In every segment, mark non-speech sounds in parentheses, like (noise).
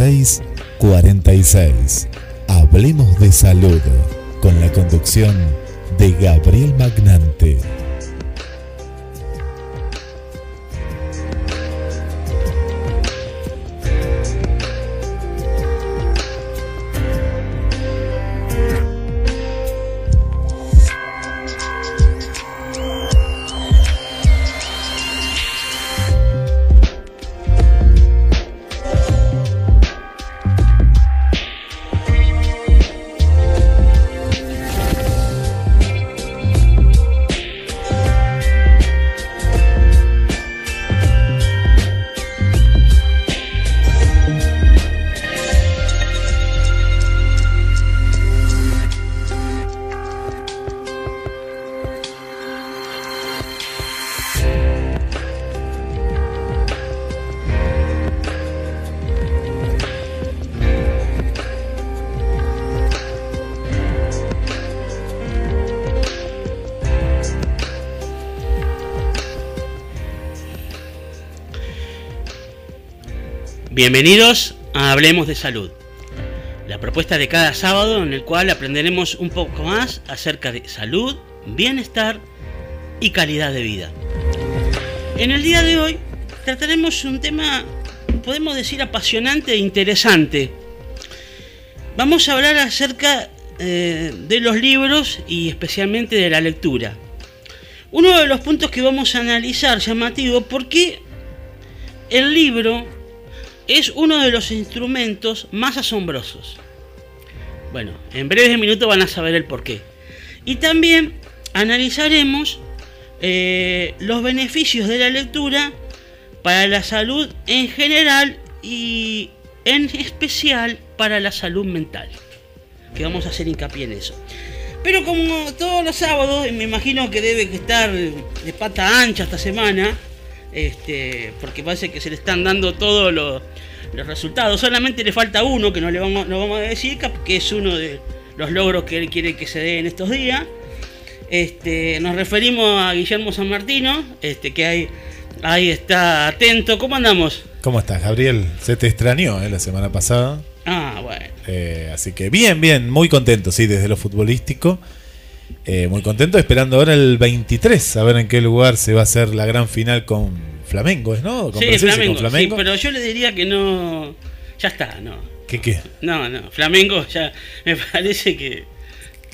66 46. Hablemos de Salud con la conducción de Gabriel Magnante. Bienvenidos a Hablemos de Salud, la propuesta de cada sábado en el cual aprenderemos un poco más acerca de salud, bienestar y calidad de vida. En el día de hoy trataremos un tema, podemos decir, apasionante e interesante. Vamos a hablar acerca eh, de los libros y especialmente de la lectura. Uno de los puntos que vamos a analizar llamativo, porque el libro es uno de los instrumentos más asombrosos. Bueno, en breves minutos van a saber el porqué. Y también analizaremos eh, los beneficios de la lectura para la salud en general y en especial para la salud mental. Que vamos a hacer hincapié en eso. Pero como todos los sábados, y me imagino que debe estar de pata ancha esta semana, este, porque parece que se le están dando todos los, los resultados. Solamente le falta uno que no le vamos, no vamos a decir, que es uno de los logros que él quiere que se den estos días. Este, nos referimos a Guillermo San Martino, este, que ahí, ahí está atento. ¿Cómo andamos? ¿Cómo estás, Gabriel? Se te extrañó eh, la semana pasada. Ah, bueno. Eh, así que bien, bien, muy contento, sí, desde lo futbolístico. Eh, muy contento, esperando ahora el 23, a ver en qué lugar se va a hacer la gran final con Flamengo, ¿no? Con Sí, Flamengo, con Flamengo. sí, pero yo le diría que no. Ya está, no. ¿Qué qué? No, no. Flamengo ya me parece que.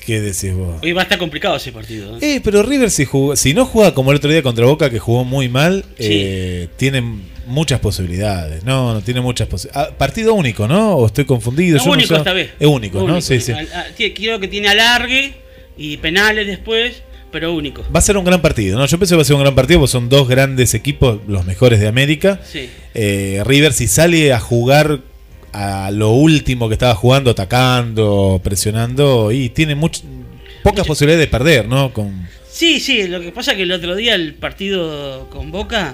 ¿Qué decís vos? Hoy va a estar complicado ese partido. ¿eh? Eh, pero River si, jugó- si no juega como el otro día contra Boca, que jugó muy mal, Sí. eh, tiene muchas posibilidades. No, no tiene muchas posibilidades. partido único, ¿no? ¿O estoy confundido? Es Yo no único sé. esta vez. Es único, ¿no? Sí, sí. Al- a- tie- Creo que tiene alargue y penales después, pero único. Va a ser un gran partido, ¿no? Yo pensé que va a ser un gran partido porque son dos grandes equipos, los mejores de América. Sí. Eh, River, si sale a jugar a lo último que estaba jugando, atacando, presionando, y tiene much- pocas Mucho- posibilidades de perder, ¿no? Con, Sí, sí, lo que pasa es que el otro día el partido con Boca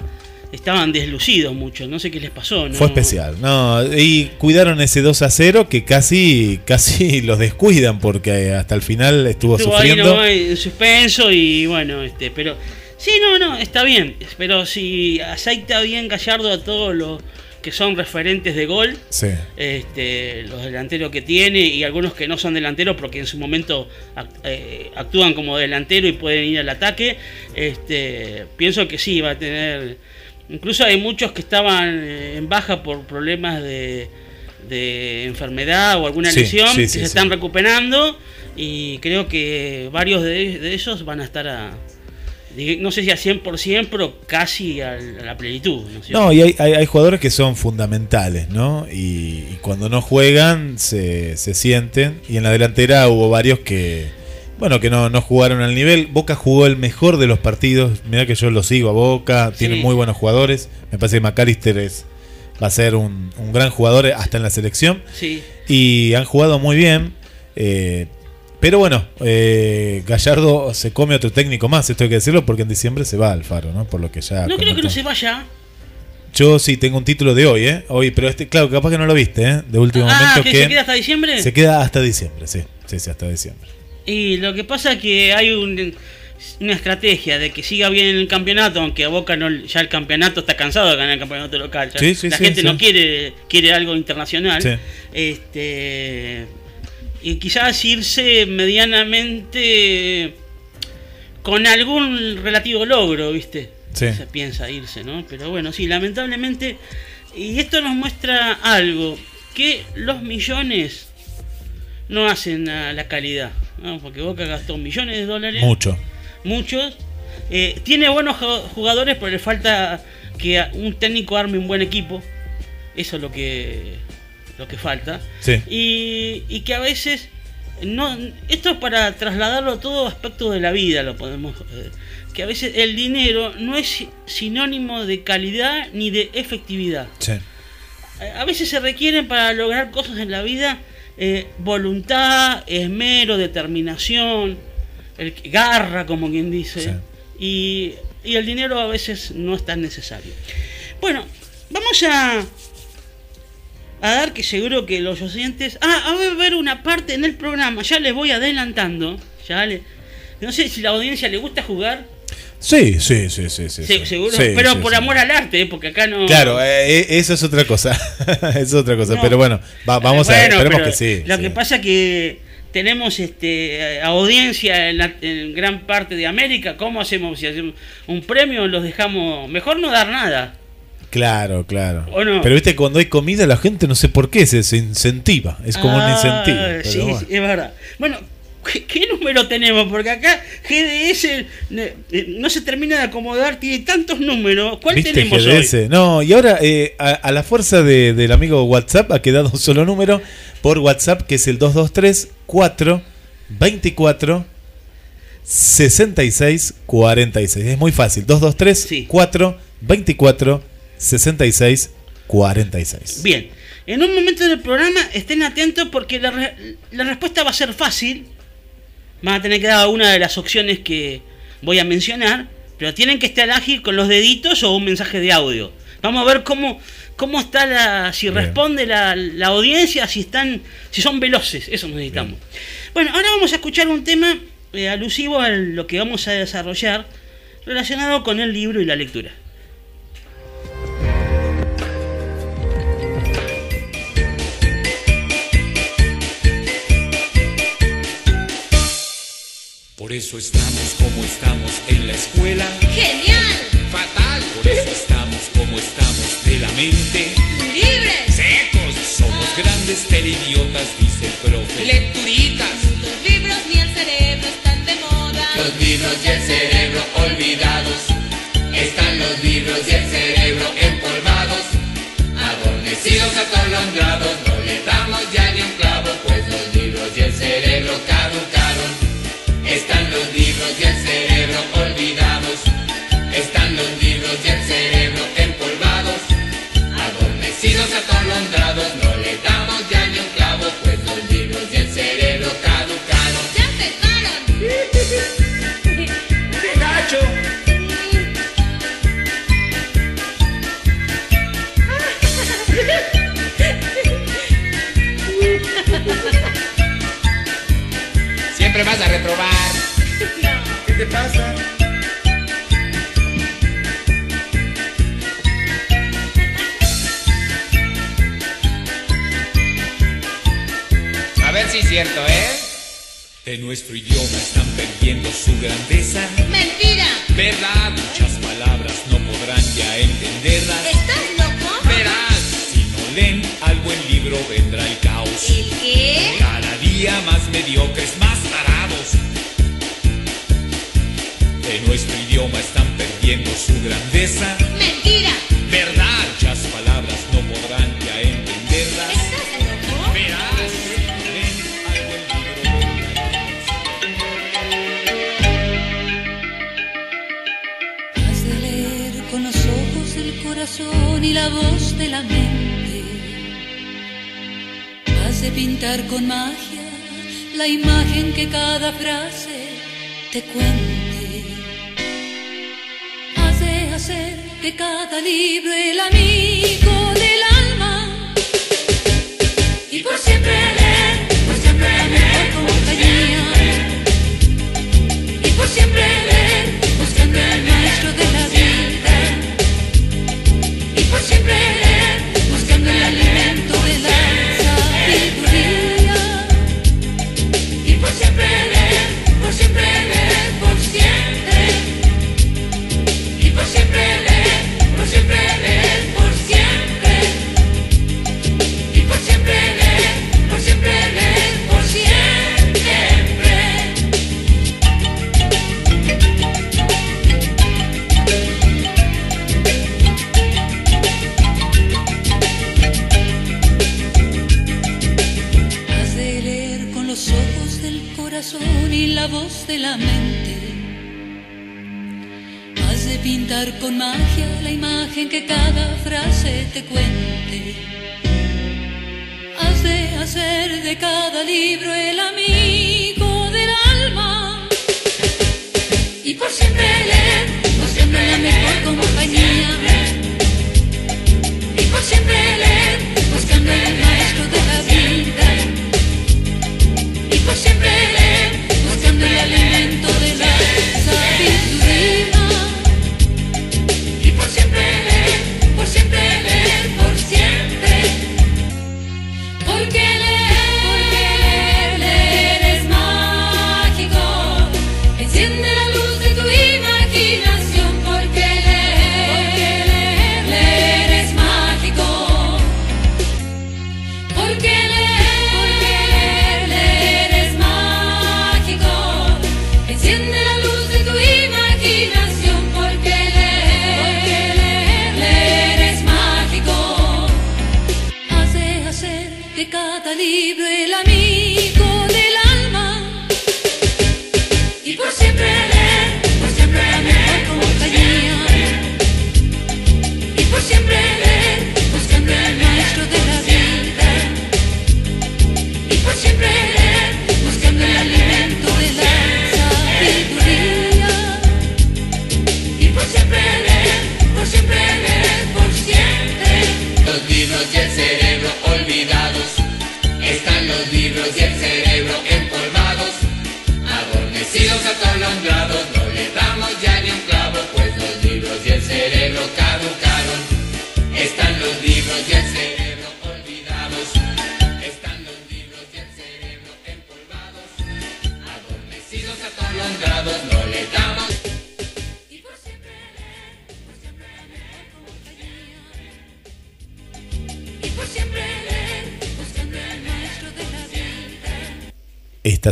estaban deslucidos mucho, no sé qué les pasó. ¿no? Fue especial, no, y cuidaron ese 2 a 0 que casi, (laughs) casi los descuidan porque hasta el final estuvo, Estuvo ahí sufriendo. nomás en suspenso y bueno, este, pero sí, no, no, está bien, pero si aceita bien Gallardo a todos los que son referentes de gol, Sí. este, los delanteros que tiene y algunos que no son delanteros porque en su momento ac- eh, actúan como delantero y pueden ir al ataque, este, pienso que sí, va a tener... Incluso hay muchos que estaban eh, en baja por problemas de, de enfermedad o alguna Sí, lesión sí, que sí, se están recuperando y creo que varios de, de ellos van a estar a... No sé si a 100%, pero casi a la plenitud. ¿no? No, y hay, hay, hay jugadores que son fundamentales, ¿no? Y, y cuando no juegan se, se sienten. Y en la delantera hubo varios que, bueno, que no, no jugaron al nivel. Boca jugó el mejor de los partidos. Mira que yo lo sigo a Boca, tiene muy buenos jugadores. Me parece que McAllister es, va a ser un, un gran jugador hasta en la selección. Sí. Y han jugado muy bien. eh, pero bueno, eh, Gallardo se come otro técnico más, esto hay que decirlo, porque en diciembre se va al Faro, ¿no? Por lo que ya. No creo que no se vaya. Yo sí tengo un título de hoy, ¿eh? Hoy, pero este, claro, capaz que no lo viste, ¿eh? De último Ah, momento que que se queda hasta diciembre. se queda hasta diciembre, sí. Sí, sí, hasta diciembre. Y lo que pasa es que hay un- una estrategia de que siga bien en el campeonato, aunque a Boca no, ya el campeonato está cansado de ganar el campeonato local. ya Sí, sí, la sí, gente no quiere quiere algo internacional. Este y quizás irse medianamente con algún relativo logro, ¿viste? Se piensa irse, ¿no? Pero bueno, sí, lamentablemente y esto nos muestra algo que los millones no hacen a la calidad, ¿no? Porque Boca gastó millones de dólares, Mucho. muchos. Eh, tiene buenos ju- jugadores, pero le falta que un técnico arme un buen equipo. Eso es lo que lo que falta. Sí. Y, y que a veces no esto es para trasladarlo a todo aspecto de la vida, lo podemos eh, que a veces el dinero no es si- sinónimo de calidad ni de efectividad. Sí. A veces se requieren para lograr cosas en la vida eh, voluntad, esmero, determinación, el, garra, como quien dice. Sí. Y, y el dinero a veces no es tan necesario. Bueno, vamos a, a dar que seguro que los oyentes... Ah, va a haber una parte en el programa, ya les voy adelantando. Ya no sé si la audiencia le gusta jugar, Sí, sí, sí, sí, sí. sí. seguro, Sí, pero por amor al arte, eh, porque acá no... Claro, eh, eh, eso es otra cosa. (laughs) es otra cosa. No. Pero bueno, va- vamos a ver. Esperemos que sí. Lo que pasa que tenemos este audiencia en, la- en gran parte de América. ¿Cómo hacemos? Si hacemos un premio, los dejamos. Mejor no dar nada. Claro, claro. ¿O no? Pero viste, cuando hay comida, la gente no sé por qué se, se incentiva. Es como un Ah, incentivo. Sí, bueno. sí, es verdad. Bueno, ¿qué, qué número tenemos? Porque acá GDS eh, no se termina de acomodar, tiene tantos números. ¿Cuál ¿Viste tenemos hoy? GDS? No, y ahora eh, a, a la fuerza de- del amigo WhatsApp ha quedado un solo número por WhatsApp que es el 223 4 24 66 46. Es muy fácil. 223 Sí. 4 24 66 46. Bien, en un momento del programa estén atentos porque la, re- la respuesta va a ser fácil. Van a tener que dar una de las opciones que voy a mencionar, pero tienen que estar ágil con los deditos o un mensaje de audio. Vamos a ver cómo, cómo está la, si Bien. responde la, la audiencia, si están, si son veloces, eso necesitamos. Bueno, ahora vamos a escuchar un tema eh, alusivo a lo que vamos a desarrollar relacionado con el libro y la lectura. Por eso estamos como estamos en la escuela. ¡Genial! ¡Fatal! Por eso estamos como estamos de la mente. ¡Libres! ¡Secos! Somos grandes teleidiotas, dice el profe. ¡Lecturitas! Los libros ni el cerebro están de moda. Los libros y el cerebro olvidados. Están los libros y el cerebro empolvados. Adormecidos, atolondrados. vas a reprobar. ¿Qué te pasa? A ver si es cierto, ¿eh? De nuestro idioma están perdiendo su grandeza. ¡Mentira! ¿Verdad? Muchas palabras no podrán ya entenderlas. ¿Estás loco? Verás, si no leen al buen libro vendrá el caos. ¿El qué? Cada día más mediocres, más De nuestro idioma están perdiendo su grandeza. Mentira. ¿Verdad? Muchas palabras no podrán ya entenderlas. ¿Estás loco? Verás, caos. Has de leer con los ojos del corazón y la voz de la mente. Has de pintar con magia la imagen que cada frase te cuente. Que cada libro el amigo del alma. Y por siempre leer, por siempre mejor compañía y por siempre leer, buscando al maestro de la vida. Y por siempre leer, buscando el alimento de la sabiduría. Y por siempre leer, la voz de la mente. Has de pintar con magia la imagen que cada frase te cuente. Has de hacer de cada libro el amigo del alma. Y por siempre leer,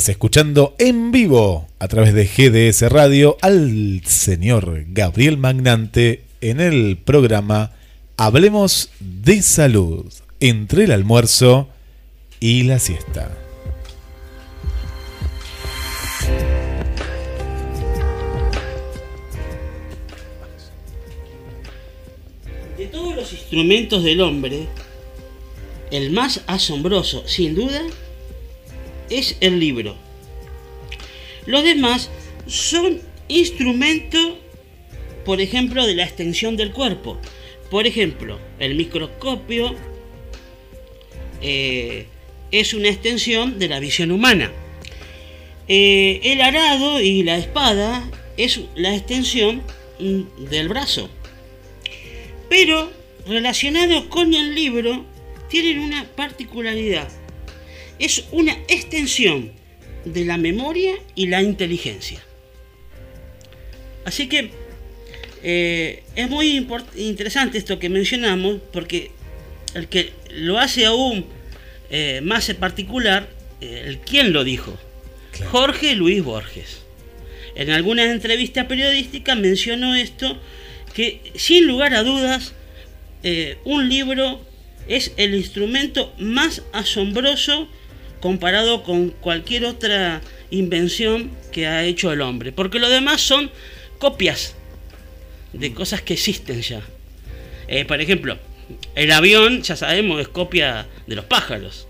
Escuchando en vivo a través de GDS Radio al señor Gabriel Magnante en el programa Hablemos de Salud entre el almuerzo y la siesta. De todos los instrumentos del hombre, el más asombroso, sin duda, es el libro. Los demás son instrumentos, por ejemplo, de la extensión del cuerpo. Por ejemplo, el microscopio eh, es una extensión de la visión humana. Eh, el arado y la espada es la extensión mm, del brazo. Pero relacionados con el libro tienen una particularidad. Es una extensión de la memoria y la inteligencia. Así que eh, es muy interesante esto que mencionamos porque el que lo hace aún eh, más en particular, eh, el quién lo dijo, Jorge Luis Borges. En alguna entrevista periodística mencionó esto, que sin lugar a dudas, eh, un libro es el instrumento más asombroso comparado con cualquier otra invención que ha hecho el hombre, porque lo demás son copias de cosas que existen ya. Eh, por ejemplo, el avión, ya sabemos, es copia de los pájaros.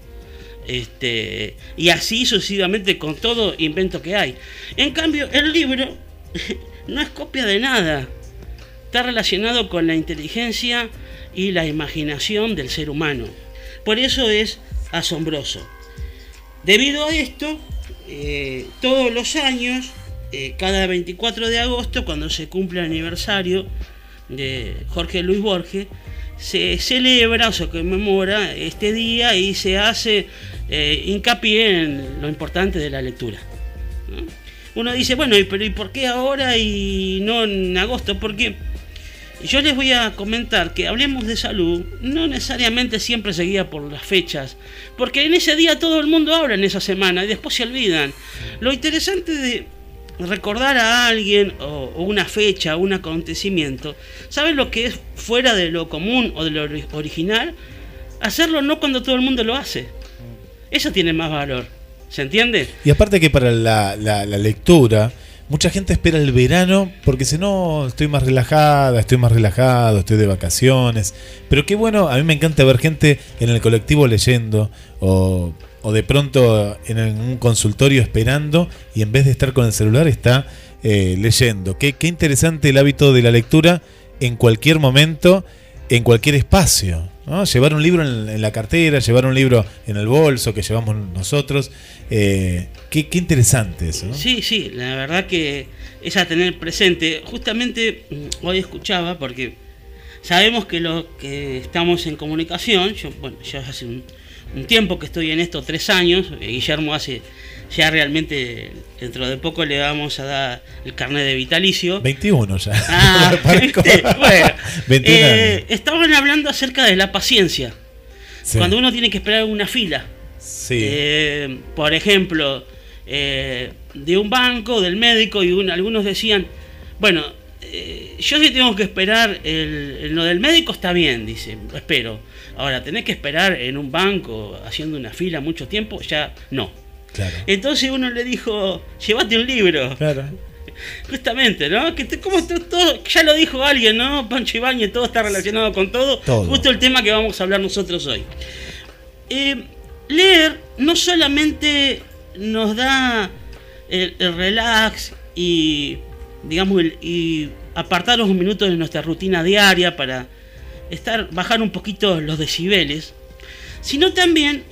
Este, y así sucesivamente con todo invento que hay. En cambio, el libro (laughs) no es copia de nada. Está relacionado con la inteligencia y la imaginación del ser humano. Por eso es asombroso. Debido a esto, eh, todos los años, eh, cada 24 de agosto, cuando se cumple el aniversario de Jorge Luis Borges, se celebra o se conmemora este día y se hace eh, hincapié en lo importante de la lectura. ¿no? Uno dice, bueno, ¿y- pero ¿y por qué ahora y no en agosto? Porque yo les voy a comentar que hablemos de salud, no necesariamente siempre seguida por las fechas, porque en ese día todo el mundo habla en esa semana y después se olvidan. Lo interesante de recordar a alguien o, o una fecha, un acontecimiento, ¿saben lo que es fuera de lo común o de lo ori- original? Hacerlo no cuando todo el mundo lo hace. Eso tiene más valor. ¿Se entiende? Y aparte que para la- la lectura, mucha gente espera el verano porque si no, estoy más relajada, estoy más relajado, estoy de vacaciones. Pero qué bueno, a mí me encanta ver gente en el colectivo leyendo o, o de pronto en un consultorio esperando y en vez de estar con el celular está eh, leyendo. Qué, qué interesante el hábito de la lectura en cualquier momento, en cualquier espacio. ¿No? Llevar un libro en, en la cartera, llevar un libro en el bolso que llevamos nosotros. eh, qué, interesante eso. Sí, sí, la verdad que es a tener presente. Justamente mm, hoy escuchaba, porque sabemos que los que estamos en comunicación, yo, bueno, yo hace un, un tiempo que estoy en esto, tres años, eh, Guillermo hace ya realmente, dentro de poco le vamos a dar el carnet de vitalicio. 21 ya. Ah, (laughs) Parezco- ¿viste? bueno, (laughs) 21 eh, estaban hablando acerca de la paciencia. Sí. Cuando uno tiene que esperar una fila. Sí. Eh, por ejemplo, eh, de un banco, del médico, y un- algunos decían, bueno, yo si tengo que esperar el, el- lo del médico está bien, dice, espero. Ahora, tenés que esperar en un banco haciendo una fila mucho tiempo, ya no. Claro. Entonces uno le dijo, llévate un libro. Claro. Justamente, ¿no? Que te- como todo, ya lo dijo alguien, ¿no? Pancho Ibáñez, todo está relacionado con todo. Todo. Justo el tema que vamos a hablar nosotros hoy. Eh, leer no solamente nos da el, el relax y, digamos, el- y apartar los minutos de nuestra rutina diaria para estar, bajar un poquito los decibeles, sino también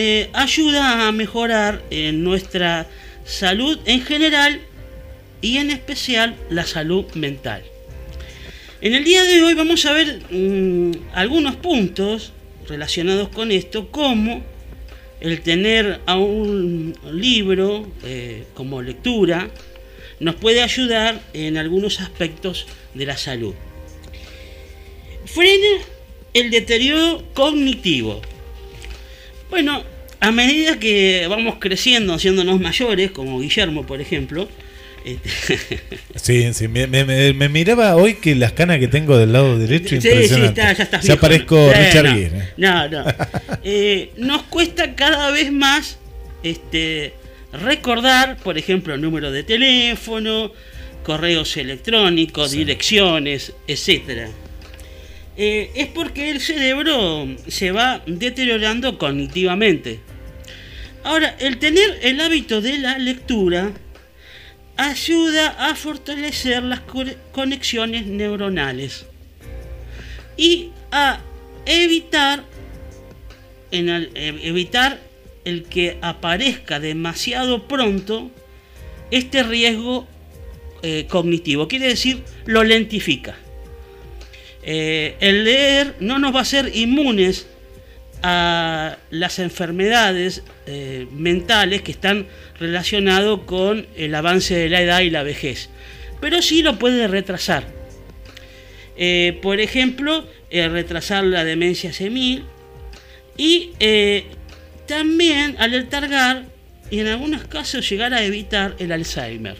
eh, ayuda a mejorar eh, nuestra salud en general y en especial la salud mental. En el día de hoy vamos a ver mm, algunos puntos relacionados con esto, como el tener a un libro eh, como lectura nos puede ayudar en algunos aspectos de la salud. Frena el deterioro cognitivo. Bueno, a medida que vamos creciendo, haciéndonos mayores, como Guillermo, por ejemplo, este, (laughs) Sí, sí, me, me- me- miraba hoy que las canas que tengo del lado derecho Sí, sí, impresionante. está, ya estás Ya parezco. Eh, Richard no, Gere. No, no. Eh, nos cuesta cada vez más este, recordar, por ejemplo, el número de teléfono, correos electrónicos, direcciones, etcétera. Eh, es porque el cerebro se va deteriorando cognitivamente. Ahora, el tener el hábito de la lectura ayuda a fortalecer las co- conexiones neuronales y a evitar el- eh, evitar el que aparezca demasiado pronto este riesgo eh, cognitivo quiere decir lo lentifica Eh, el leer no nos va a hacer inmunes a las enfermedades eh, mentales que están relacionadas con el avance de la edad y la vejez. Pero sí lo puede retrasar. Eh, por ejemplo, retrasar la demencia senil y también alertar y en algunos casos llegar a evitar el Alzheimer.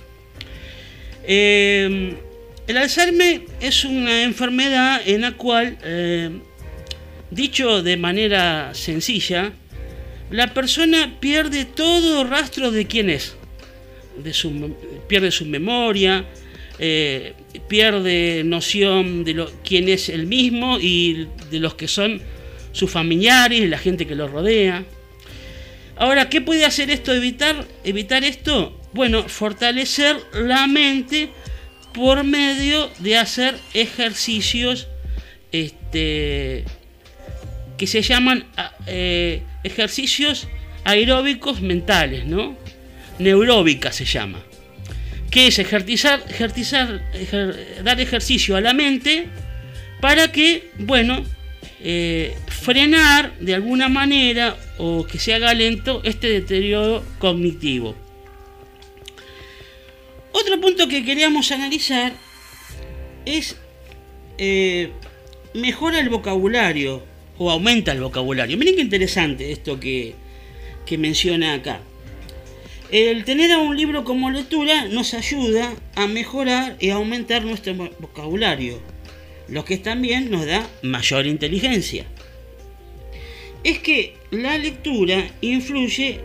El Alzheimer es una enfermedad en la cual, eh, dicho de manera sencilla, la persona pierde todo rastro de quién es. Pierde su memoria, eh, pierde noción de quién es el mismo y de los que son sus familiares, la gente que lo rodea. Ahora, ¿qué puede hacer esto? Evitar esto. Bueno, fortalecer la mente por medio de hacer ejercicios este, que se llaman a- eh, ejercicios aeróbicos mentales, ¿no? Neuróbica se llama. Que es ejercitar, ejercitar, ejer- dar ejercicio a la mente para que, bueno, eh, frenar de alguna manera o que se haga lento este deterioro cognitivo. Otro punto que queríamos analizar es eh, mejora el vocabulario o aumenta el vocabulario. Miren qué interesante esto que, que menciona acá. El tener un libro como lectura nos ayuda a mejorar y aumentar nuestro vo- vocabulario, lo que también nos da mayor inteligencia. Es que la lectura influye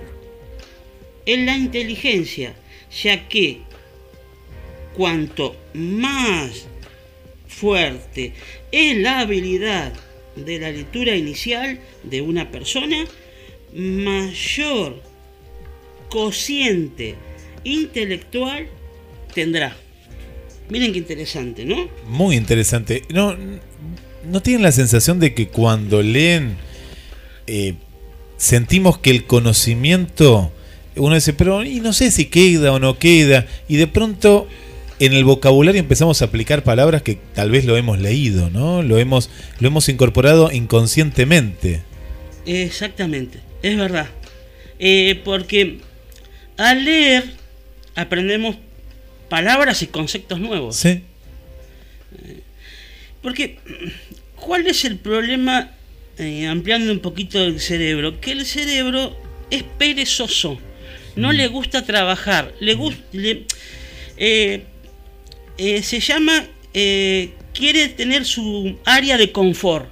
en la inteligencia, ya que cuanto más fuerte es la habilidad de la lectura inicial de una persona, mayor cociente intelectual tendrá. Miren qué interesante, ¿no? Muy interesante. No, ¿No tienen la sensación de que cuando leen eh, sentimos que el conocimiento, uno dice, pero no sé si queda o no queda, y de pronto en el vocabulario empezamos a aplicar palabras que tal vez lo hemos leído, ¿no? Lo hemos, lo hemos incorporado inconscientemente. Exactamente, es verdad. Eh, porque al leer aprendemos palabras y conceptos nuevos. Sí. Porque, ¿cuál es el problema, eh, ampliando un poquito el cerebro? Que el cerebro es perezoso, no le gusta trabajar, le gusta... se llama, eh, quiere tener su área de confort.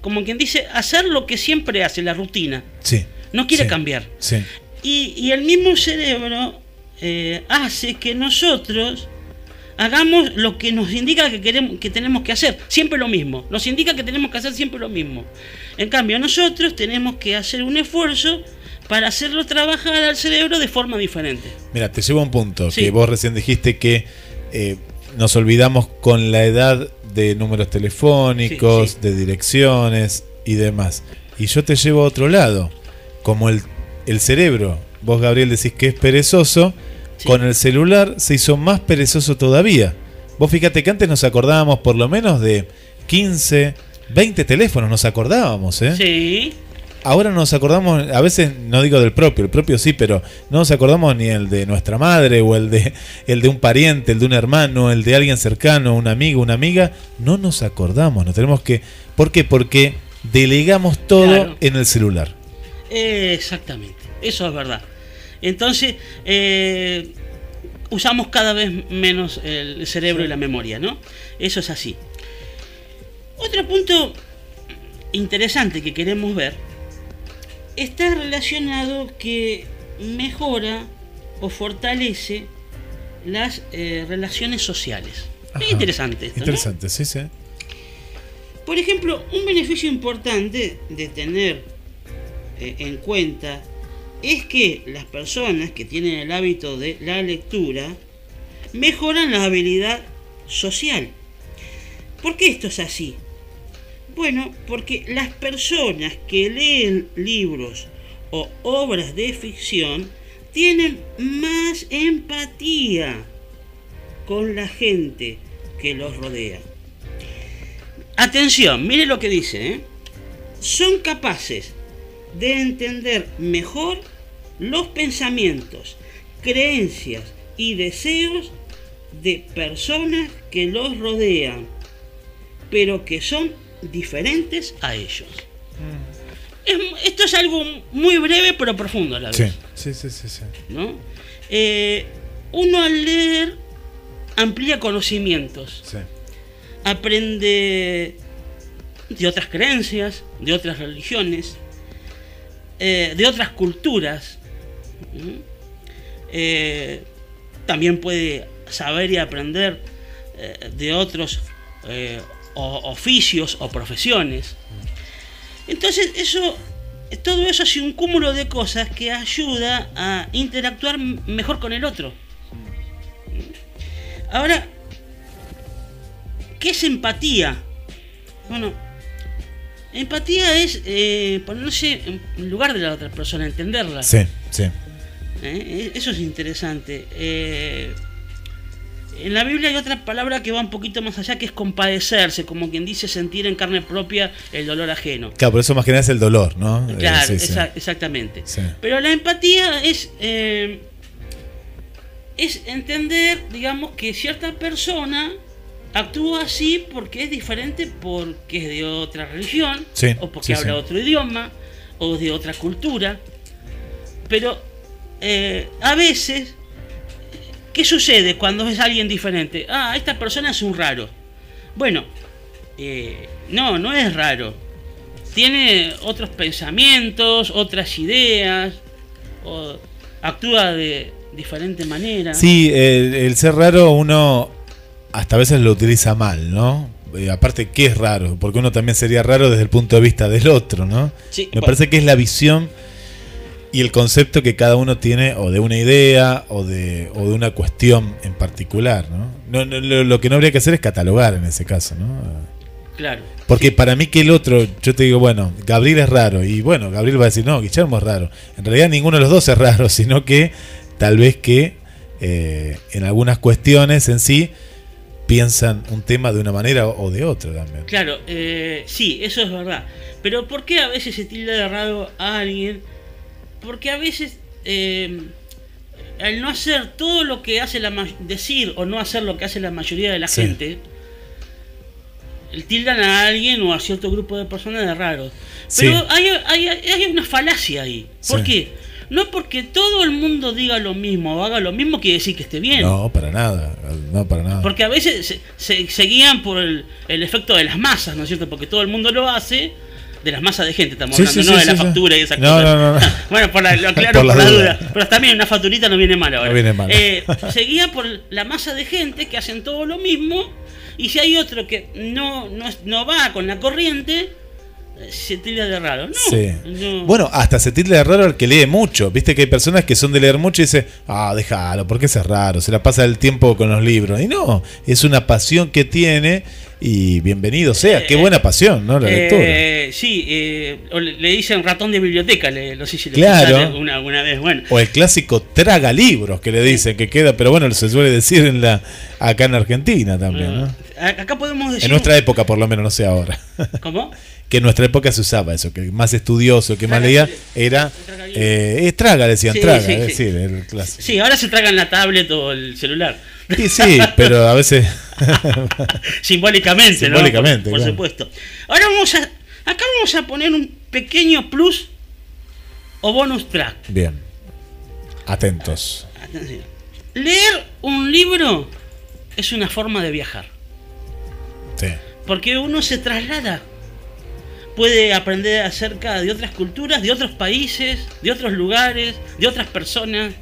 Como quien dice, hacer lo que siempre hace, la rutina. Sí. No quiere sí, cambiar. Sí. Y, y el mismo cerebro eh, hace que nosotros hagamos lo que nos indica que queremos que tenemos que hacer, siempre lo mismo. Nos indica que tenemos que hacer siempre lo mismo. En cambio, nosotros tenemos que hacer un esfuerzo para hacerlo trabajar al cerebro de forma diferente. Mira, te llevo a un punto que vos recién dijiste que eh, nos olvidamos con la edad de números telefónicos, Sí, sí. de direcciones y demás. Y yo te llevo a otro lado. Como el, el cerebro, vos Gabriel decís que es perezoso, Sí. con el celular se hizo más perezoso todavía. Vos fíjate que antes nos acordábamos por lo menos de 15, 20 teléfonos, nos acordábamos, ¿eh? Sí, Ahora no nos acordamos, a veces no digo del propio, el propio sí, pero no nos acordamos ni el de nuestra madre o el de el de un pariente, el de un hermano, el de alguien cercano, un amigo, una amiga, no nos acordamos, nos tenemos que ¿Por qué? Porque delegamos todo Claro. en el celular. exactamente. Eso es verdad. Entonces, eh, usamos cada vez menos el cerebro y la memoria, ¿no? Eso es así. Otro punto interesante que queremos ver está relacionado que mejora o fortalece las eh, relaciones sociales. Ajá. Es interesante esto, ¿no? Interesante, sí, sí. Por ejemplo, un beneficio importante de tener eh, en cuenta es que las personas que tienen el hábito de la lectura mejoran la habilidad social. ¿Por qué esto es así? Bueno, porque las personas que leen libros o obras de ficción tienen más empatía con la gente que los rodea. Atención, mire lo que dice. ¿eh? son capaces de entender mejor los pensamientos, creencias y deseos de personas que los rodean, pero que son diferentes a ellos. Es- esto es algo muy breve pero profundo a la vez. Sí, sí, sí, sí. sí. ¿no? Eh, uno al leer amplía conocimientos, Sí. aprende de otras creencias, de otras religiones, eh, de otras culturas. Eh, también puede saber y aprender eh, de otros eh, o- oficios o profesiones. Entonces eso, todo eso es un cúmulo de cosas que ayuda a interactuar mejor con el otro. Ahora, ¿qué es empatía? Bueno, empatía es eh, ponerse en lugar de la otra persona, entenderla. Sí, sí. ¿eh? Eso es interesante. Eh, en la Biblia hay otra palabra que va un poquito más allá, que es compadecerse, como quien dice sentir en carne propia el dolor ajeno. Claro, por eso más que nada es el dolor, ¿no? Eh, Claro, sí, sí. exa- exactamente. Sí. Pero la empatía es, eh, es entender, digamos, que cierta persona actúa así porque es diferente, porque es de otra religión, Sí, o porque habla otro idioma, o de otra cultura. Pero eh, a veces, ¿qué sucede cuando es alguien diferente? Ah, esta persona es un raro. Bueno, eh, no, no es raro tiene otros pensamientos, otras ideas, o actúa de diferente manera. Sí, el, el ser raro uno hasta a veces lo utiliza mal, ¿no? Eh, aparte, ¿qué es raro? Porque uno también sería raro desde el punto de vista del otro, ¿no? Sí, Me bueno. parece que es la visión y el concepto que cada uno tiene o de una idea o de, o de una cuestión en particular, ¿no? No, no, lo, lo que no habría que hacer es catalogar en ese caso, ¿no? Claro. Porque para mí que el otro, yo te digo, bueno, Gabriel es raro. Y bueno, Gabriel va a decir, no, Guillermo es raro. En realidad ninguno de los dos es raro, (laughs) sino que tal vez que eh, en algunas cuestiones en sí piensan un tema de una manera o de otra también. Claro, eh, sí, eso es verdad. Pero ¿por qué a veces se tilda de raro a alguien? Porque a veces eh, al no hacer todo lo que hace la decir o no hacer lo que hace la mayoría de la Sí. gente, tildan a alguien o a cierto grupo de personas de raros. Pero Sí. hay, hay, hay una falacia ahí. ¿Por Sí. qué? No porque todo el mundo diga lo mismo o haga lo mismo quiere decir que esté bien. No, para nada. No, para nada. Porque a veces se, se- se guían por el, el efecto de las masas, ¿no es cierto? Porque todo el mundo lo hace, de las masas de gente estamos Sí, hablando, sí, no sí, de la factura y esas No, cosas. no, no, no. (laughs) bueno, por la, lo (laughs) aclaro Por la duda. Pero también una facturita no viene mal ahora. No viene mal. Eh, se guía por la masa de gente que hacen todo lo mismo. Y si hay otro que no, no, no va con la corriente, eh, se tira de raro. No, Sí. no. Bueno, hasta se tilda de raro al que lee mucho. Viste que hay personas que son de leer mucho y dicen, ah, déjalo, porque es raro, se la pasa el tiempo con los libros. Y no, es una pasión que tiene y bienvenido sea. Qué Eh, buena pasión, ¿no? La lectura. Eh, sí, eh, le, le dicen ratón de biblioteca, le, no sé si lo Claro. una, alguna vez. Bueno, O el clásico traga libros que le dicen que queda, pero bueno, se suele decir en la acá en Argentina también, ¿no? a- acá podemos decir. En nuestra época, por lo menos, no sé ahora. (laughs) ¿Cómo? que en nuestra época se usaba eso, que más estudioso, que más leía, era. Traga. Eh, traga, decían, Sí, traga, sí, es sí. decir, el clásico. Sí, ahora se tragan la tablet o el celular. Sí, sí, pero a veces. (laughs) Simbólicamente, ¿no? Simbólicamente, Por, por claro. supuesto. Ahora vamos a. Acá vamos a poner un pequeño plus o bonus track. Bien. Atentos. Atención. Leer un libro es una forma de viajar. Sí. Porque uno se traslada. Puede aprender acerca de otras culturas, de otros países, de otros lugares, de otras personas.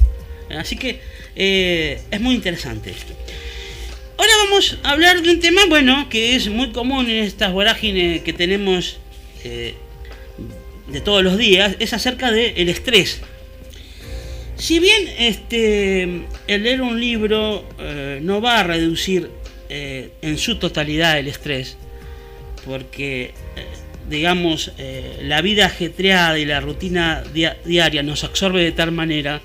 Así que eh, es muy interesante esto. Ahora vamos a hablar de un tema, bueno, que es muy común en estas vorágines que tenemos eh, de todos los días, es acerca del estrés. Si bien este, el leer un libro eh, no va a reducir en su totalidad el estrés, porque digamos la vida ajetreada y la rutina dia- diaria nos absorbe de tal manera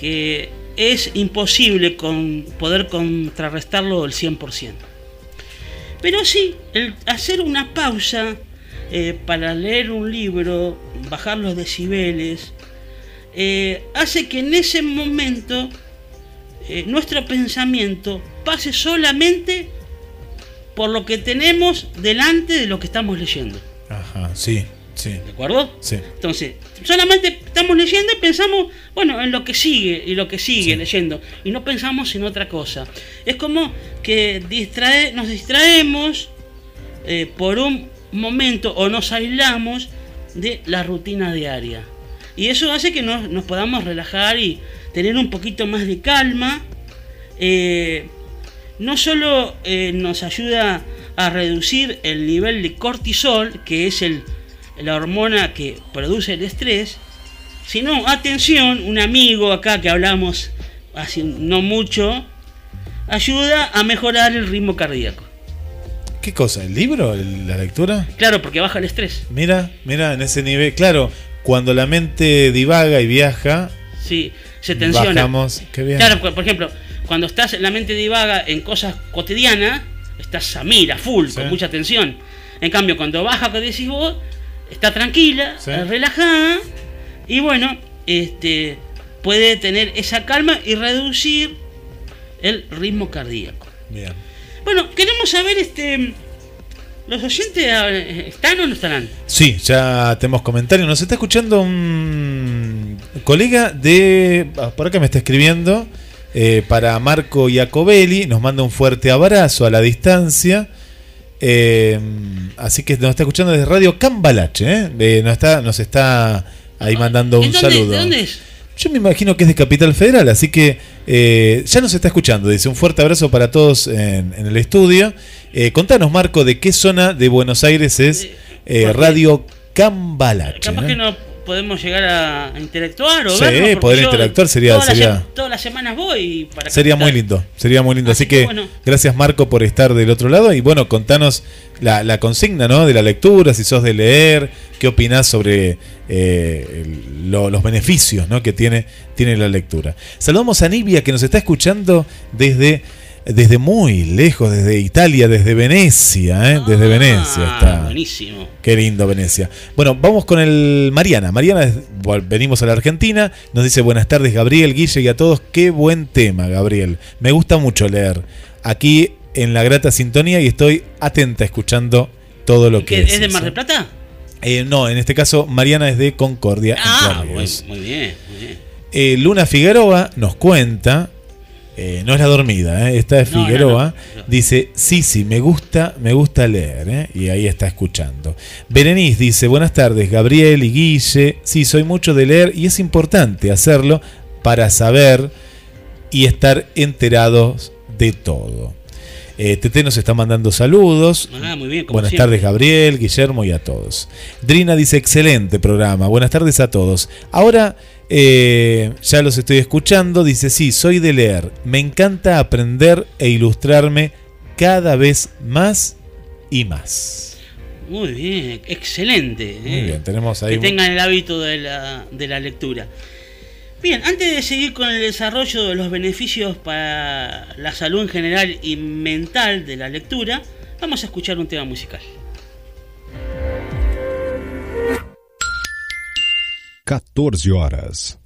que es imposible con poder contrarrestarlo del 100%. Pero sí, el hacer una pausa eh, para leer un libro, bajar los decibeles, eh, hace que en ese momento eh, nuestro pensamiento pase solamente por lo que tenemos delante de lo que estamos leyendo. Ajá, sí, sí, ¿De acuerdo? sí. Entonces, solamente estamos leyendo y pensamos, bueno, en lo que sigue y lo que sigue Sí. leyendo. Y no pensamos en otra cosa. Es como que distrae, nos distraemos eh, por un momento o nos aislamos de la rutina diaria. Y eso hace que nos, nos podamos relajar y tener un poquito más de calma. Eh, no solo eh, nos ayuda a reducir el nivel de cortisol, que es el, la hormona que produce el estrés, sino, atención, un amigo acá que hablamos hace no mucho, ayuda a mejorar el ritmo cardíaco. ¿Qué cosa? ¿El libro? ¿El- ¿La lectura? Claro, porque baja el estrés. Mira, mira, en ese nivel. Claro, cuando la mente divaga y viaja, Sí, se tensiona. bajamos. Qué bien. Claro, por ejemplo, cuando estás en la mente divaga en cosas cotidianas, estás a mil, a full, Sí. con mucha tensión. En cambio, cuando baja, que decís vos, está tranquila, Sí. relajada, y bueno, este puede tener esa calma y reducir el ritmo cardíaco. Bien. Bueno, queremos saber, este, ¿los oyentes eh, están o no estarán? Sí, ya tenemos comentarios. Nos está escuchando un colega de. ah, Por acá me está escribiendo. eh, para Marco Iacobelli. Nos manda un fuerte abrazo a la distancia. Eh, así que nos está escuchando desde Radio Cambalache. ¿eh? Nos, está, nos está ahí mandando ¿En un dónde, saludo. ¿De dónde es? Yo me imagino que es de Capital Federal, así que eh, ya nos está escuchando. Dice un fuerte abrazo para todos en, en el estudio. Eh, contanos, Marco, de qué zona de Buenos Aires es eh, Radio Cambalache. Capaz ¿no? que no podemos llegar a interactuar o Sí, vernos, poder interactuar sería- Todas, sería- Las, sem- todas las semanas voy para Sería muy lindo, sería muy lindo. Así, Así que que, bueno. gracias Marco por estar del otro lado y bueno, contanos la, la consigna ¿no? de la lectura, si sos de leer, qué opinás sobre eh, lo- los beneficios ¿no? que tiene, tiene la lectura. Saludamos a Nibia que nos está escuchando desde, desde muy lejos, desde Italia, desde Venecia, ¿eh? desde Ah, Venecia está. Buenísimo. Qué lindo Venecia. Bueno, vamos con el Mariana. Mariana, es- venimos a la Argentina. Nos dice buenas tardes Gabriel, Guille y a todos. Qué buen tema, Gabriel. Me gusta mucho leer. Aquí en la grata sintonía y estoy atenta escuchando todo lo que ¿Qué, ¿Es de Mar ¿eh? del Plata? Eh, no, en este caso Mariana es de Concordia. Ah, Entre muy, muy bien, muy bien. Eh, Luna Figueroa nos cuenta, eh, no es la dormida, eh, esta es no, Figueroa, no, no. dice, sí, sí, me gusta, me gusta leer, eh, y ahí está escuchando. Berenice dice, buenas tardes, Gabriel y Guille, sí, soy mucho de leer y es importante hacerlo para saber y estar enterados de todo. Eh, Tete nos está mandando saludos. Ah, muy bien, Buenas siempre. tardes, Gabriel, Guillermo y a todos. Drina dice: excelente programa. Buenas tardes a todos. Ahora eh, ya los estoy escuchando. Dice: Sí, soy de leer. Me encanta aprender e ilustrarme cada vez más y más. Muy bien, excelente. Muy eh. bien, tenemos ahí. Que tengan el hábito de la, de la lectura. Bien, antes de seguir con el desarrollo de los beneficios para la salud en general y mental de la lectura, vamos a escuchar un tema musical. 14 horas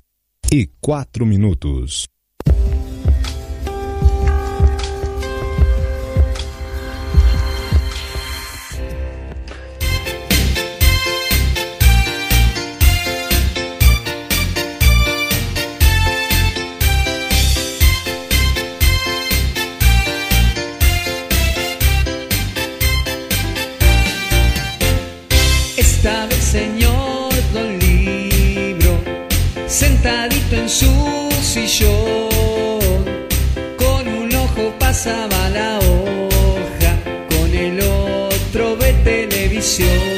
e 4 minutos. Estaba el señor sentadito en su sillón. Con un ojo pasaba la hoja, con el otro ve televisión.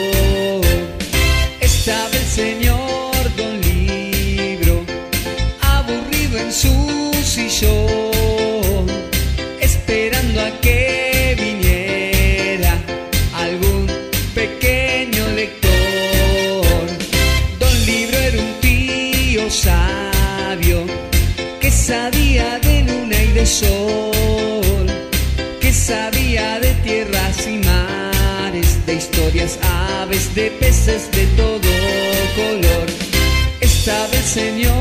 Aves de peces de todo color. Estaba el señor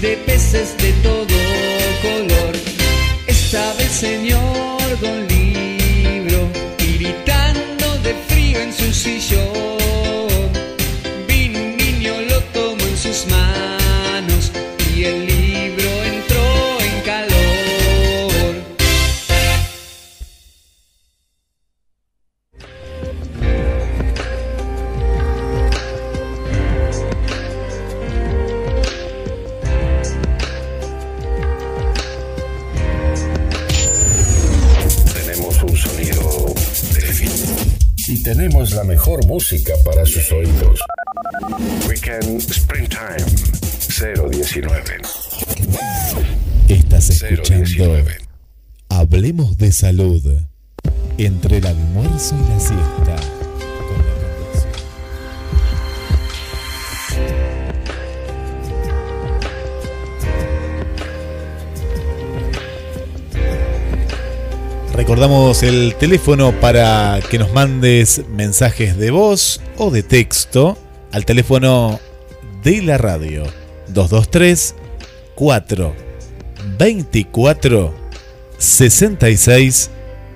de peces de todo sus oídos. Weekend Springtime 019. Estás escuchando 019. Hablemos de salud Recordamos el teléfono para que nos mandes mensajes de voz o de texto al teléfono de la radio 223 4 24 66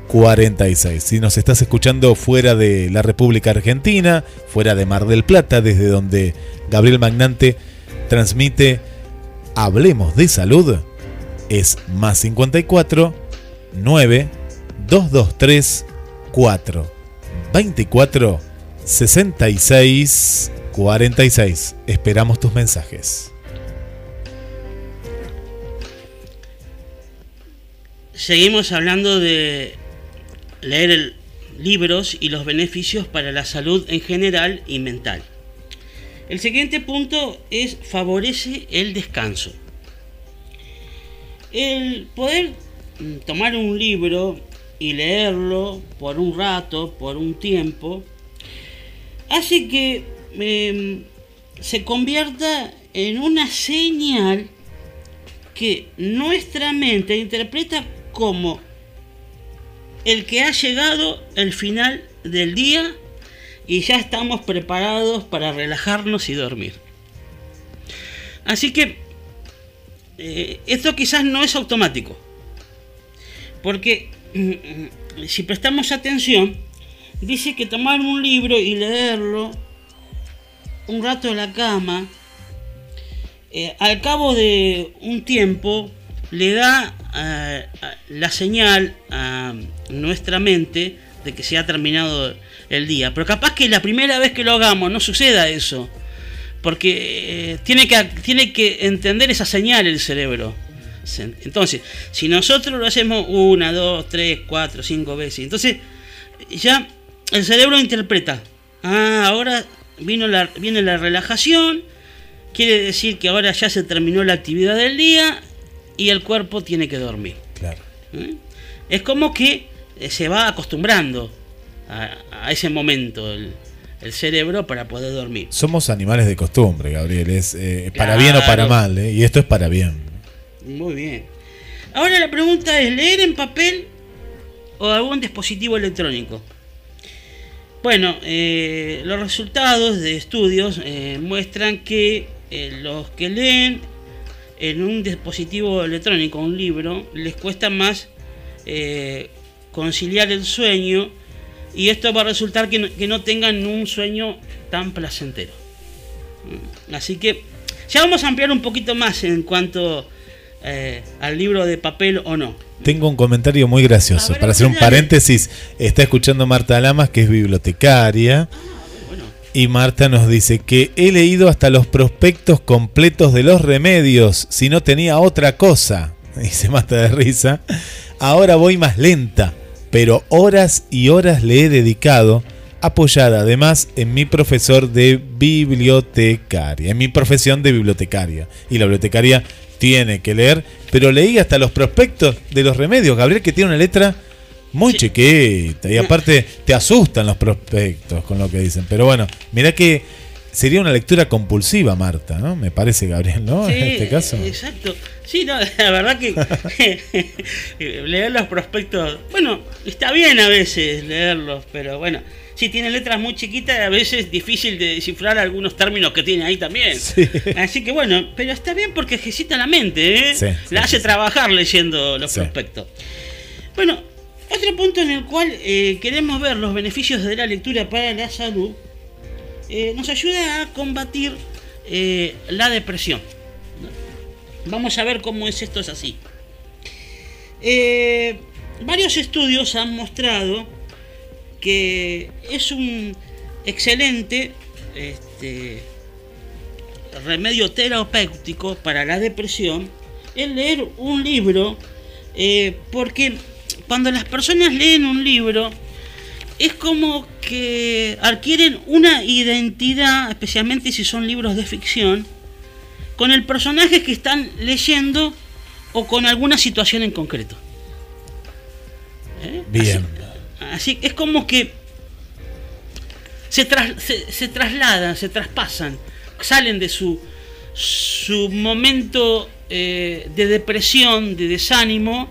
46. Si nos estás escuchando fuera de la República Argentina, fuera de Mar del Plata, desde donde Gabriel Magnante transmite Hablemos de Salud, es más 54 9 223 4 24 66 46. Esperamos tus mensajes. Seguimos hablando de leer libros y los beneficios para la salud en general y mental. El siguiente punto es favorece el descanso. El poder mm, tomar un libro y leerlo por un rato, por un tiempo, hace que em, se convierta en una señal que nuestra mente interpreta como el que ha llegado el final del día y ya estamos preparados para relajarnos y dormir. Así que eh, esto quizás no es automático, porque si prestamos atención, dice que tomar un libro y leerlo un rato en la cama, eh, al cabo de un tiempo le da eh, la señal a nuestra mente de que se ha terminado el día. Pero capaz que la primera vez que lo hagamos no suceda eso. Porque eh, tiene, que, tiene que entender esa señal el cerebro. Entonces, si nosotros lo hacemos una, dos, tres, cuatro, cinco veces, entonces ya el cerebro interpreta. Ah, ahora vino la, viene la relajación, quiere decir que ahora ya se terminó la actividad del día y el cuerpo tiene que dormir. Claro. ¿Mm? Es como que eh, se va acostumbrando a, a ese momento el, el cerebro para poder dormir. Somos animales de costumbre, Gabriel. Es eh, para bien o para mal. ¿eh? Y esto es para bien. Muy bien. Ahora la pregunta es, ¿leer en papel o algún dispositivo electrónico? Bueno, eh, los resultados de estudios eh, muestran que eh, los que leen en un dispositivo electrónico un libro les cuesta más conciliar el sueño y esto va a resultar que no, que no tengan un sueño tan placentero. Mm, Así que ya vamos a ampliar un poquito más en cuanto eh, al libro de papel o no. Tengo un comentario muy gracioso. Ver, Para hacer un paréntesis, está escuchando Marta Lamas, que es bibliotecaria. Y Marta nos dice que he leído hasta los prospectos completos de los remedios, si no tenía otra cosa. (laughs) Y se mata de risa. Ahora voy más lenta, pero horas y horas le he dedicado, apoyada además en mi profesor de bibliotecaria, en mi profesión de bibliotecaria. Y la bibliotecaria tiene que leer, pero leí hasta los prospectos de los remedios. Gabriel, que tiene una letra muy chiquita y aparte te asustan los prospectos con lo que dicen. Pero bueno, mirá que sería una lectura compulsiva, Marta, ¿no? Me parece, Gabriel, ¿no? Sí, en este caso. Exacto. Sí, no, la verdad que (laughs) leer los prospectos, bueno, está bien a veces leerlos, pero bueno, si tiene letras muy chiquitas, a veces es difícil de descifrar algunos términos que tiene ahí también. Así que bueno, pero está bien porque ejercita la mente, ¿eh? Sí, la hace trabajar leyendo los Sí. prospectos. Bueno, otro punto en el cual eh, queremos ver los beneficios de la lectura para la salud, eh, nos ayuda a combatir eh, la depresión. Vamos a ver cómo es esto es así. Varios estudios han mostrado que es un excelente este, remedio terapéutico para la depresión el leer un libro eh, porque cuando las personas leen un libro es como que adquieren una identidad, especialmente si son libros de ficción, con el personaje que están leyendo o con alguna situación en concreto. ¿Eh? Bien. Así es como que se, tras- se, se trasladan, se traspasan, salen de su, su momento eh, de depresión, de desánimo,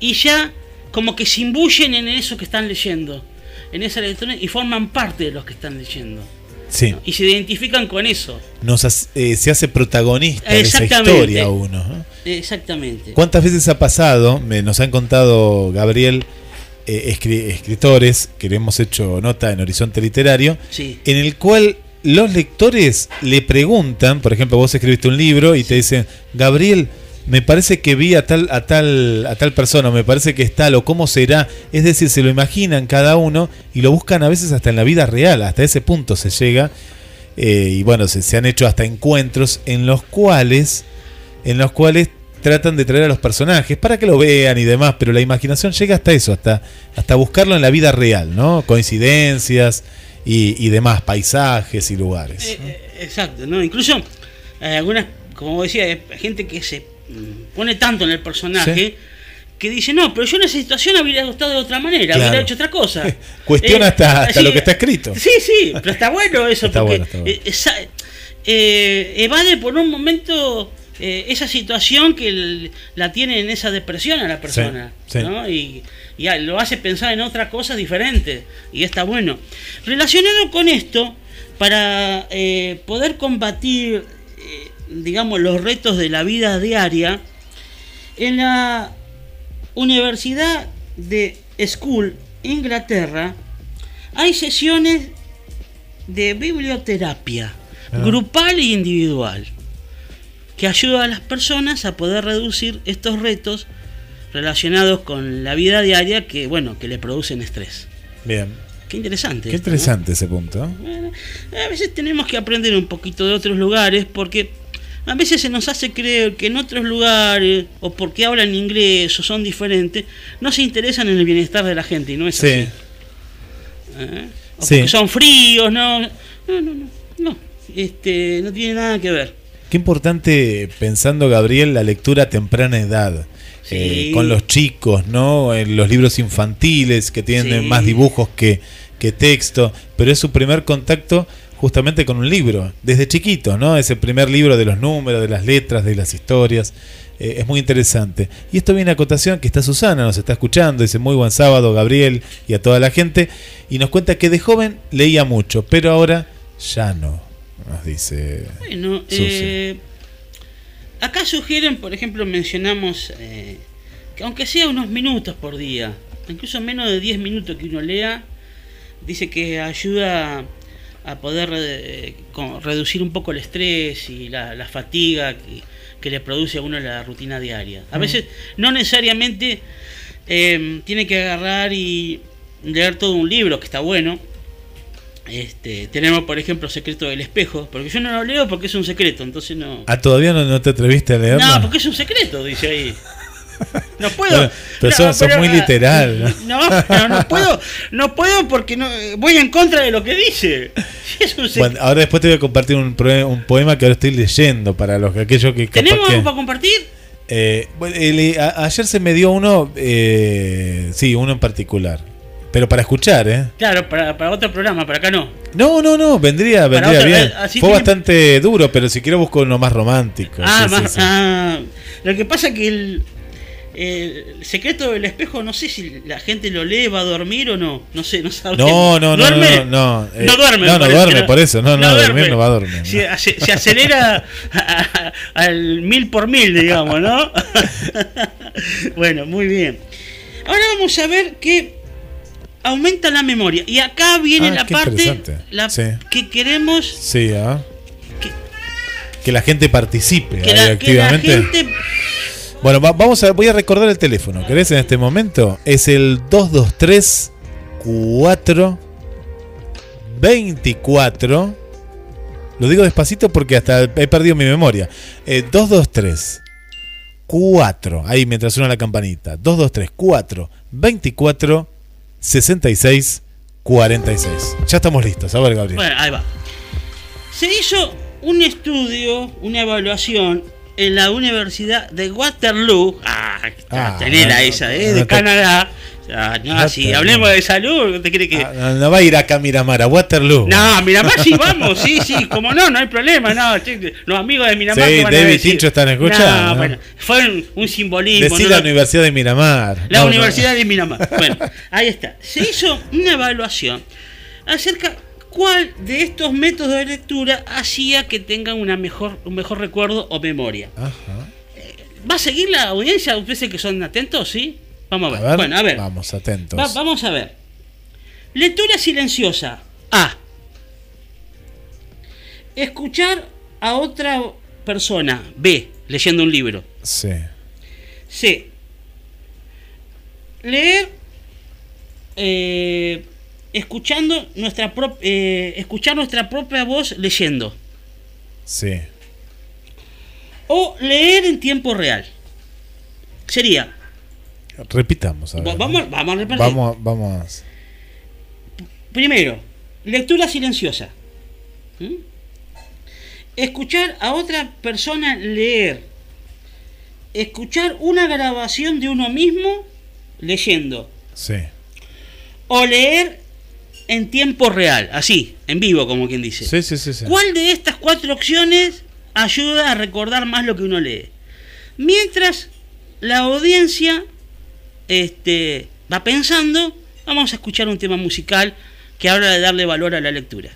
y ya como que se imbuyen en eso que están leyendo, en esa lectura, y forman parte de los que están leyendo. Sí. Y se identifican con eso. Nos hace- eh, se hace protagonista de esa historia uno. ¿no? Exactamente. ¿Cuántas veces ha pasado? Me, nos han contado Gabriel, eh, escri- escritores que le hemos hecho nota en Horizonte Literario, Sí. en el cual los lectores le preguntan, por ejemplo, vos escribiste un libro y te dicen, Gabriel, me parece que vi a tal, a tal, a tal persona, me parece que es tal, o cómo será. Es decir, se lo imaginan cada uno y lo buscan a veces hasta en la vida real, hasta ese punto se llega. Eh, y bueno, se, se han hecho hasta encuentros en los cuales, en los cuales tratan de traer a los personajes para que lo vean y demás, pero la imaginación llega hasta eso, hasta, hasta buscarlo en la vida real, ¿no? Coincidencias y, y demás, paisajes y lugares. Eh, eh, exacto, ¿no? Incluso hay algunas, como decía, hay gente que se mm, pone tanto en el personaje Sí. que dice, no, pero yo en esa situación habría gustado de otra manera, Claro. hubiera hecho otra cosa. (laughs) Cuestiona Eh, hasta, hasta lo que está escrito. Sí, sí, pero está bueno (laughs) eso, Está porque bueno, está bueno. eh, esa- eh, evade por un momento eh, esa situación que el- la tiene en esa depresión a la persona, sí. ¿no? Y, lo hace pensar en otra cosa diferente, y está bueno. Relacionado con esto, para eh, poder combatir, eh, digamos, los retos de la vida diaria, en la Universidad de School, Inglaterra, hay sesiones de biblioterapia, Ah. grupal e individual, que ayuda a las personas a poder reducir estos retos relacionados con la vida diaria que, bueno, que le producen estrés. Bien. Qué interesante. Qué interesante ese punto. Bueno, a veces tenemos que aprender un poquito de otros lugares porque a veces se nos hace creer que en otros lugares o porque hablan inglés o son diferentes no se interesan en el bienestar de la gente y no es Sí. así. ¿Eh? O Sí. porque son fríos, no, no, no, no, no, este, no tiene nada que ver. Qué importante, pensando Gabriel, la lectura a temprana edad. Sí. Eh, con los chicos, ¿no? En los libros infantiles que tienen Sí. más dibujos que, que texto, pero es su primer contacto justamente con un libro, desde chiquito, ¿no? Ese primer libro de los números, de las letras, de las historias. eh, es muy interesante. Y esto viene a cotación que está Susana, nos está escuchando, dice muy buen sábado, Gabriel y a toda la gente, y nos cuenta que de joven leía mucho, pero ahora ya no, nos dice. Bueno, eh, acá sugieren, por ejemplo, mencionamos eh, que aunque sea unos minutos por día, incluso menos de 10 minutos que uno lea, dice que ayuda a poder eh, con- reducir un poco el estrés y la, la fatiga que, que le produce a uno la rutina diaria. A Mm. veces no necesariamente tiene que agarrar y leer todo un libro, que está bueno. Este, tenemos, por ejemplo, Secreto del Espejo, porque yo no lo leo porque es un secreto, entonces no... Ah, todavía no, no te atreviste a leerlo. No, porque es un secreto, dice ahí. No (laughs) puedo. Bueno, pero no, sos- sos muy literal, No, (laughs) no, no puedo, no puedo porque no, voy en contra de lo que dice. Es un. Bueno, ahora después te voy a compartir un, un poema que ahora estoy leyendo para los aquellos que ¿Tenemos que- algo para compartir? Eh, bueno, el- a- ayer se me dio uno, eh, sí, uno en particular, pero para escuchar, ¿eh? Claro, para, para otro programa, para acá no. No, no, no, vendría, vendría bien. eh, Fue tiene- bastante duro, pero si quiero busco uno más romántico. Ah, sí, más, sí. ah, lo que pasa que el, el secreto del espejo, no sé si la gente lo lee, va a dormir o no. No sé, no sabemos. No, no, no, no, ¿Duerme? no, eh, no duerme. no, no duerme, por eso, no, no, dormir duerme. no va a dormir, Se, ace- se acelera (laughs) a- a- al mil por mil, digamos, ¿no? (laughs) bueno, muy bien. Ahora vamos a ver que aumenta la memoria. Y acá viene Ah, la parte la Sí. que queremos Sí, ¿ah? Que la gente participe que ahí la, que la activamente. gente Bueno, va- vamos a, voy a recordar el teléfono. ¿Querés en este momento? Es el 223 4 24. Lo digo despacito porque hasta he perdido mi memoria. Eh, 223 4. Ahí mientras suena la campanita. 223 4 24 66 46. Ya estamos listos. A ver, Gabriel. Bueno, ahí va. Se hizo un estudio, una evaluación en la Universidad de Waterloo. Ah, Ah, tenela no, esa, ¿eh? no de Canadá. Ah, no, si hablemos de salud, ¿te cree que.? No, no va a ir acá a Miramar, a Waterloo. No, Miramar sí vamos, sí, sí, como no, no hay problema, no, los amigos de Miramar Sí, a David decir. Tincho están escuchando, No, ¿no? bueno, fue un, un simbolismo. Decí la Universidad de Miramar. la. Universidad de Miramar. Bueno, ahí está. Se hizo una evaluación acerca cuál de estos métodos de lectura hacía que tengan una mejor, un mejor recuerdo o memoria. Ajá. ¿Va a seguir la audiencia? ¿Ustedes que son atentos? ¿Sí? Vamos a A ver. Bueno, a ver. Vamos, atentos. Va- vamos a ver. Lectura silenciosa. A. Escuchar a otra persona. B. Leyendo un libro. Sí. C. Leer eh, escuchando nuestra prop- eh, escuchar nuestra propia voz leyendo. Sí. O leer en tiempo real. Sería. Repitamos. A vamos, vamos a repetir. Vamos, vamos. Primero, lectura silenciosa. ¿Mm? Escuchar a otra persona leer. Escuchar una grabación de uno mismo leyendo. Sí. O leer en tiempo real, así, en vivo, como quien dice. Sí, sí, sí. sí. ¿Cuál de estas cuatro opciones ayuda a recordar más lo que uno lee? Mientras la audiencia este, va pensando, vamos a escuchar un tema musical que habla de darle valor a la lectura.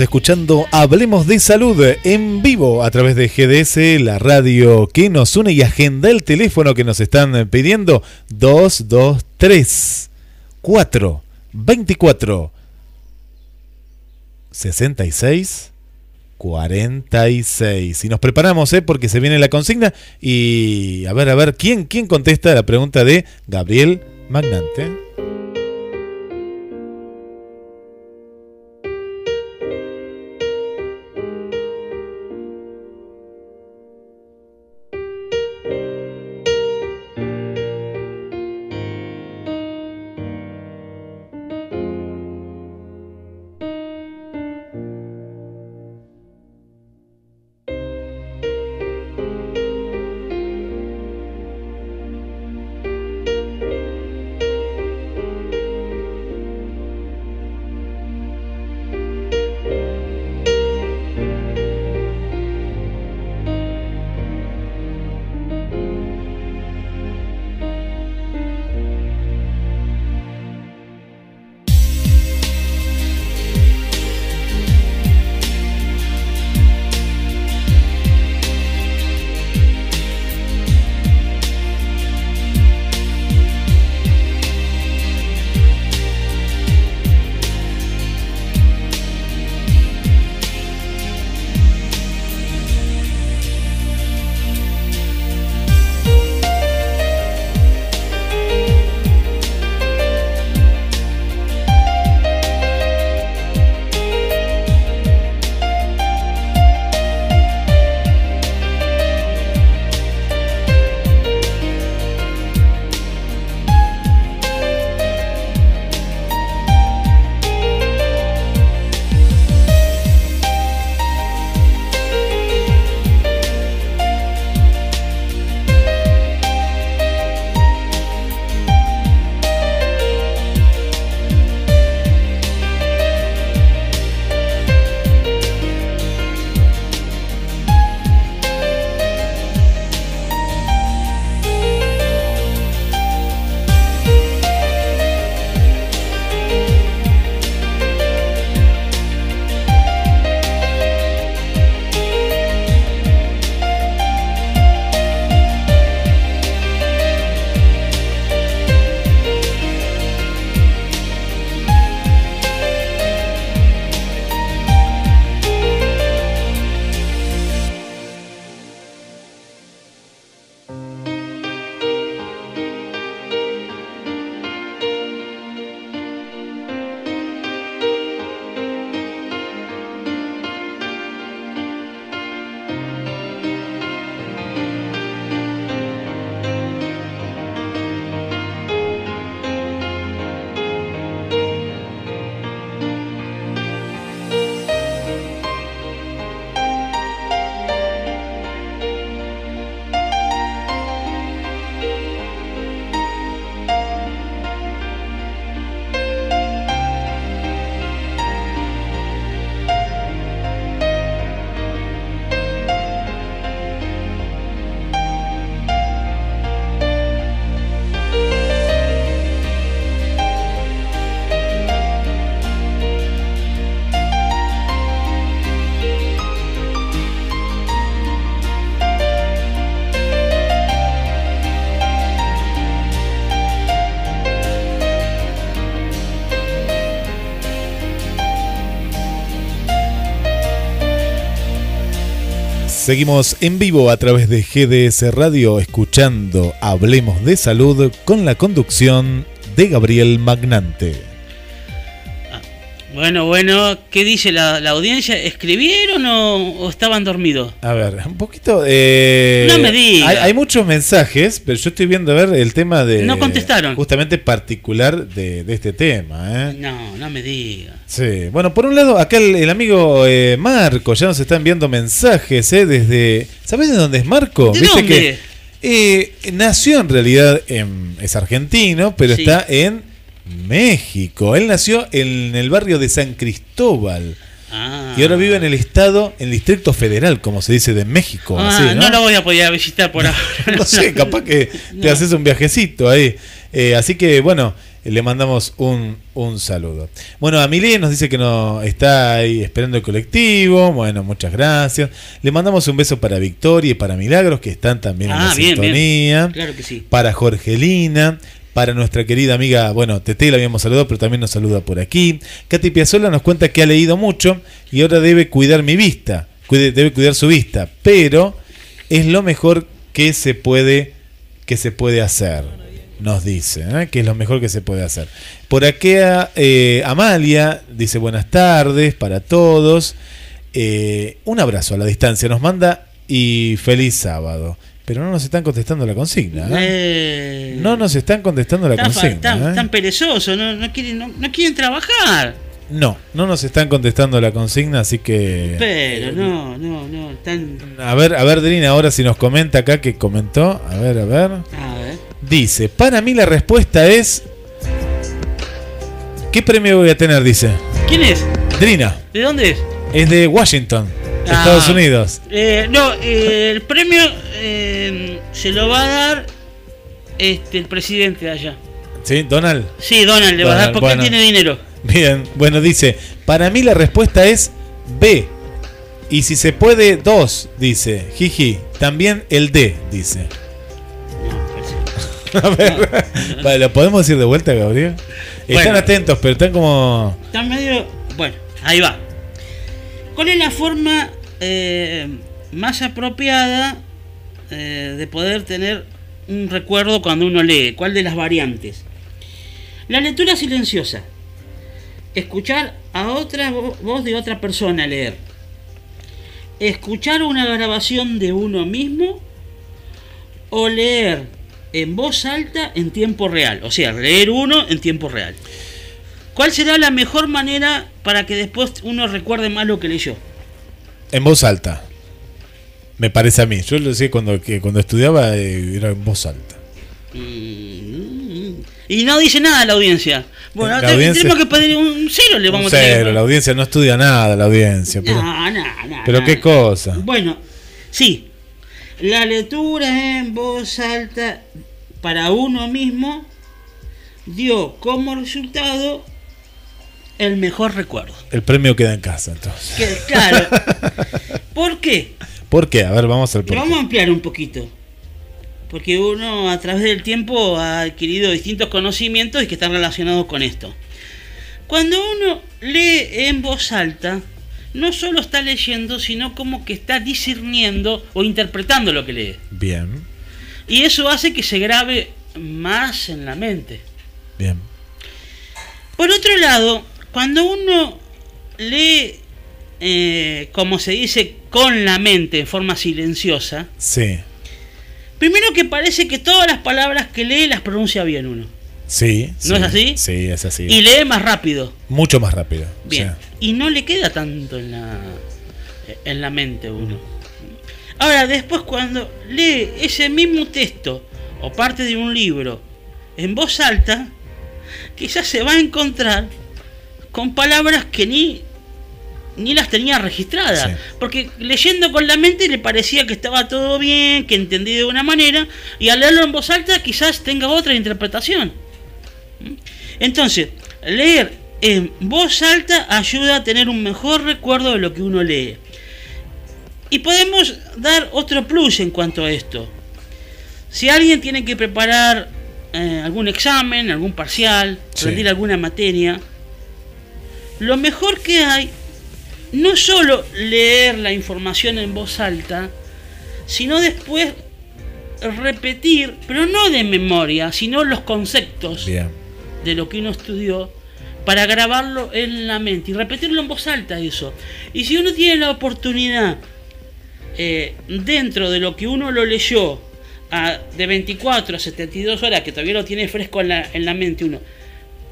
Escuchando Hablemos de Salud en vivo a través de GDS, la radio que nos une y agenda el teléfono que nos están pidiendo 223 4 24 66 46. Y nos preparamos, ¿eh? porque se viene la consigna. Y a ver, a ver, ¿quién, quién contesta la pregunta de Gabriel Magnante? Seguimos en vivo a través de GDS Radio escuchando Hablemos de Salud con la conducción de Gabriel Magnante. Bueno, bueno, ¿qué dice la, la audiencia? ¿Escribieron o, o estaban dormidos? A ver, un poquito... eh, No me diga. Hay, hay muchos mensajes, pero yo estoy viendo a ver el tema de... No contestaron. Justamente particular de, de este tema. ¿eh? No, no me diga. Sí, bueno, por un lado, acá el, el amigo eh, Marco ya nos está enviando mensajes ¿eh? desde... ¿Sabes de dónde es Marco? ¿De Viste dónde? que eh, nació en realidad, en, es argentino, pero Sí. está en México. Él nació en el barrio de San Cristóbal. Ah. Y ahora vive en el estado, en el Distrito Federal, como se dice, de México. Ah, así, ¿no? lo voy a poder visitar por (laughs) ahora. no sé, capaz que (laughs) te No. haces un viajecito ahí. Eh, así que, bueno, Le mandamos un, un saludo. Bueno, Amelie nos dice que no está ahí esperando el colectivo. Bueno, muchas gracias. Le mandamos un beso para Victoria y para Milagros, que están también en Ah, la bien, bien. sintonía. Claro que sí. Para Jorgelina. Para nuestra querida amiga, bueno, Tete la habíamos saludado, pero también nos saluda por aquí. Katy Piazzolla nos cuenta que ha leído mucho y ahora debe cuidar mi vista, debe cuidar su vista, pero es lo mejor que se puede que se puede hacer, nos dice, ¿eh? que es lo mejor que se puede hacer. Por aquí eh, Amalia dice buenas tardes para todos, Eh, un abrazo a la distancia nos manda y feliz sábado. Pero no nos están contestando la consigna. ¿eh? Eh, No nos están contestando la consigna. ¿eh? tan perezosos, no, no quieren, no, no quieren trabajar. No, no nos están contestando la consigna, así que. Pero no, no, no, tan. A ver, a ver, Drina, ahora si nos comenta acá que comentó. A ver, a ver. A ver. Dice, para mí la respuesta es. ¿Qué premio voy a tener? Dice. ¿Quién es? Drina, ¿De dónde es? es de Washington, Ah. Estados Unidos. Eh, no, eh, el premio eh, se lo va a dar este el presidente de allá. ¿Sí? Donald. Sí, Donald le va a dar porque bueno. él tiene dinero. Bien, bueno, dice, para mí la respuesta es B. Y si se puede, dos, dice. Jiji, también el D, dice. (laughs) A ver, vale, ¿lo podemos decir de vuelta, Gabriel? Están atentos, pero están como... Está medio. Bueno, ahí va. ¿Cuál es la forma eh, más apropiada eh, de poder tener un recuerdo cuando uno lee? ¿Cuál de las variantes? La lectura silenciosa. Escuchar a otra vo- voz de otra persona leer. Escuchar una grabación de uno mismo o leer en voz alta en tiempo real. O sea, leer uno en tiempo real. ¿Cuál será la mejor manera para que después uno recuerde más lo que leyó? En voz alta. Me parece a mí. Yo lo decía cuando, que cuando estudiaba, eh, era en voz alta. Mm, Y no dice nada la audiencia. Bueno, La te- audiencia- tenemos que pedir un cero, le vamos Un a tener cero, la audiencia no estudia nada, la audiencia. Pero, No, no, no, pero qué cosa. Bueno, sí. La lectura en voz alta para uno mismo dio como resultado el mejor recuerdo. El premio queda en casa, entonces. Que, claro. (laughs) ¿Por qué? ¿Por qué? A ver, vamos al vamos a ampliar un poquito. Porque uno a través del tiempo ha adquirido distintos conocimientos y que están relacionados con esto. Cuando uno lee en voz alta, no solo está leyendo, sino como que está discerniendo o interpretando lo que lee. Bien, Y eso hace que se grabe más en la mente. bien. Por otro lado, cuando uno lee, eh, como se dice, con la mente, en forma silenciosa, Sí, Primero que parece que todas las palabras que lee las pronuncia bien uno. sí. ¿No sí. es así? Sí, es así. Y lee más rápido. Mucho más rápido. Bien. Sí. Y no le queda tanto en la, en la mente uno. Ahora, después cuando lee ese mismo texto o parte de un libro en voz alta, quizás se va a encontrar con palabras que ni, ni las tenía registradas. Sí. Porque leyendo con la mente le parecía que estaba todo bien, que entendí de una manera, y al leerlo en voz alta quizás tenga otra interpretación. Entonces, leer en voz alta ayuda a tener un mejor recuerdo de lo que uno lee. Y podemos dar otro plus en cuanto a esto. Si alguien tiene que preparar eh, algún examen, algún parcial, Sí. rendir alguna materia, lo mejor que hay no solo leer la información en voz alta, sino después repetir, pero no de memoria, sino los conceptos Bien. de lo que uno estudió para grabarlo en la mente y repetirlo en voz alta eso. Y si uno tiene la oportunidad eh, dentro de lo que uno lo leyó a- de 24 a 72 horas, que todavía lo tiene fresco en la, en la mente uno,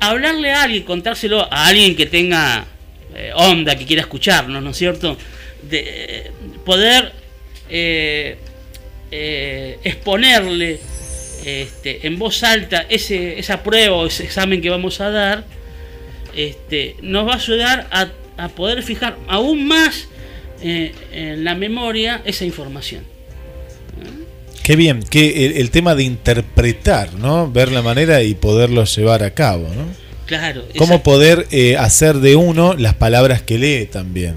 hablarle a alguien, contárselo a alguien que tenga eh, onda, que quiera escucharnos, ¿no es cierto? De poder eh, eh, exponerle este, en voz alta ese, esa prueba o ese examen que vamos a dar, este, nos va a ayudar a, a poder fijar aún más eh, en la memoria esa información. Qué bien, que el, el tema de interpretar, ¿no? Ver la manera y poderlo llevar a cabo, ¿no? Claro. Cómo poder eh, hacer de uno las palabras que lee también.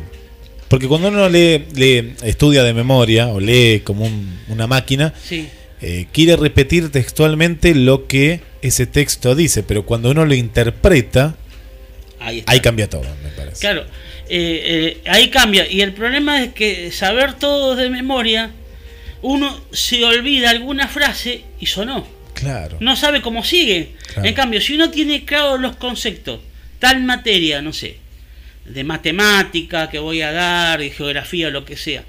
Porque cuando uno lee, lee estudia de memoria o lee como un- una máquina, Sí. eh, quiere repetir textualmente lo que ese texto dice, pero cuando uno lo interpreta, Ahí cambia todo, me parece. Claro, eh, ahí cambia. Y el problema es que saber todo de memoria, uno se olvida alguna frase y sonó. Claro. No sabe cómo sigue. Claro. En cambio, si uno tiene claro los conceptos, tal materia, no sé, de matemática que voy a dar, de geografía, lo que sea,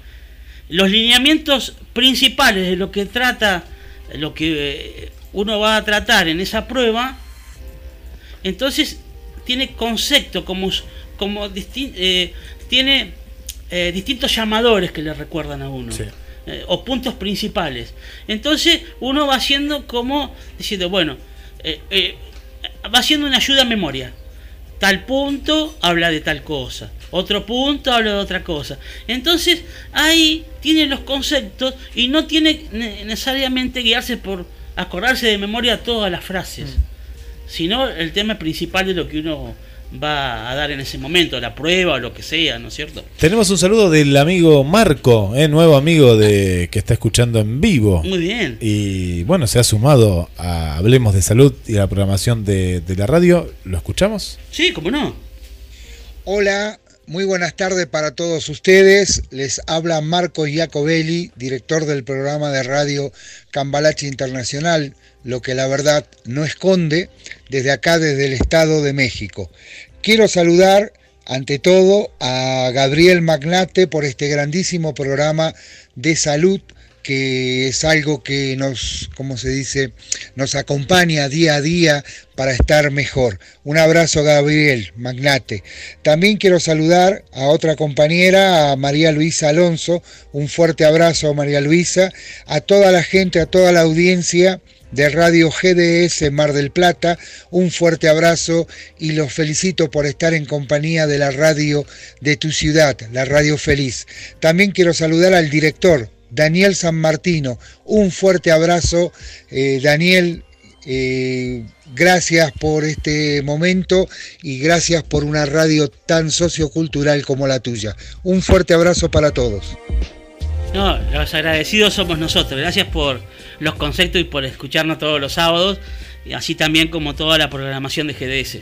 los lineamientos principales de lo que trata, lo que eh, uno va a tratar en esa prueba, entonces tiene concepto como, como disti- eh, tiene eh, distintos llamadores que le recuerdan a uno eh, o puntos principales. Entonces uno va haciendo como diciendo bueno eh, eh, va haciendo una ayuda a memoria. Tal punto habla de tal cosa. Otro punto habla de otra cosa. Entonces ahí tiene los conceptos y no tiene ne- necesariamente guiarse por acordarse de memoria todas las frases sino el tema principal de lo que uno va a dar en ese momento, la prueba o lo que sea, ¿no es cierto? Tenemos un saludo del amigo Marco, eh, nuevo amigo de que está escuchando en vivo. Muy bien. Y bueno, se ha sumado a Hablemos de Salud y a la programación de, de la radio. ¿Lo escuchamos? Sí, cómo no. Hola, muy buenas tardes para todos ustedes. Les habla Marco Giacobelli, director del programa de radio Cambalache Internacional, lo que la verdad no esconde, desde acá, desde el Estado de México. Quiero saludar ante todo a Gabriel Magnate por este grandísimo programa de salud que es algo que nos, como se dice, nos acompaña día a día para estar mejor. Un abrazo Gabriel Magnate. También quiero saludar a otra compañera, a María Luisa Alonso. Un fuerte abrazo María Luisa, a toda la gente, a toda la audiencia de Radio GDS Mar del Plata. Un fuerte abrazo y los felicito por estar en compañía de la radio de tu ciudad, la Radio Feliz. También quiero saludar al director, Daniel San Martino. Un fuerte abrazo, eh, Daniel. eh, gracias por este momento y gracias por una radio tan sociocultural como la tuya. Un fuerte abrazo para todos. No, los agradecidos somos nosotros. Gracias por los conceptos y por escucharnos todos los sábados, y así también como toda la programación de GDS.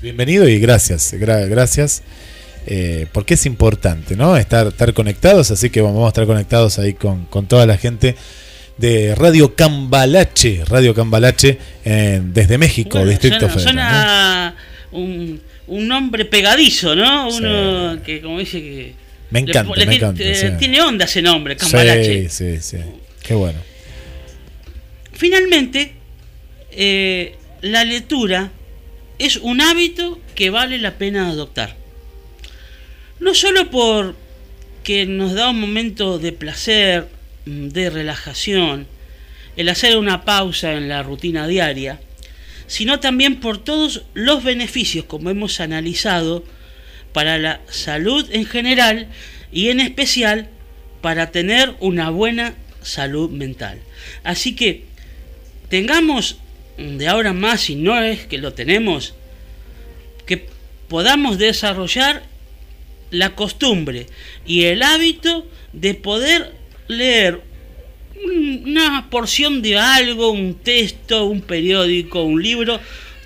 Bienvenido y gracias, gra- gracias. Eh, porque es importante, ¿no? Estar, estar conectados, así que vamos a estar conectados ahí con, con toda la gente de Radio Cambalache, Radio Cambalache eh, desde México, Bueno, Distrito suena, Federal. ¿no? suena un, un nombre pegadizo, ¿no? Uno que, como dice que. Me encanta, le me ti- encanta, eh, sí. Tiene onda ese nombre, Cambalache. Sí, sí, sí. Qué bueno. Finalmente, eh, la lectura es un hábito que vale la pena adoptar. No solo por que nos da un momento de placer, mm, de relajación, el hacer una pausa en la rutina diaria, sino también por todos los beneficios, como hemos analizado, para la salud en general y en especial para tener una buena salud mental. Así que tengamos de ahora más, si no es que lo tenemos, que podamos desarrollar la costumbre y el hábito de poder leer un- una porción de algo, un texto, un periódico, un libro,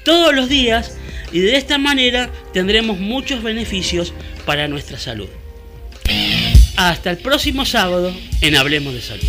todos los días y de esta manera tendremos muchos beneficios para nuestra salud. Hasta el próximo sábado en Hablemos de Salud.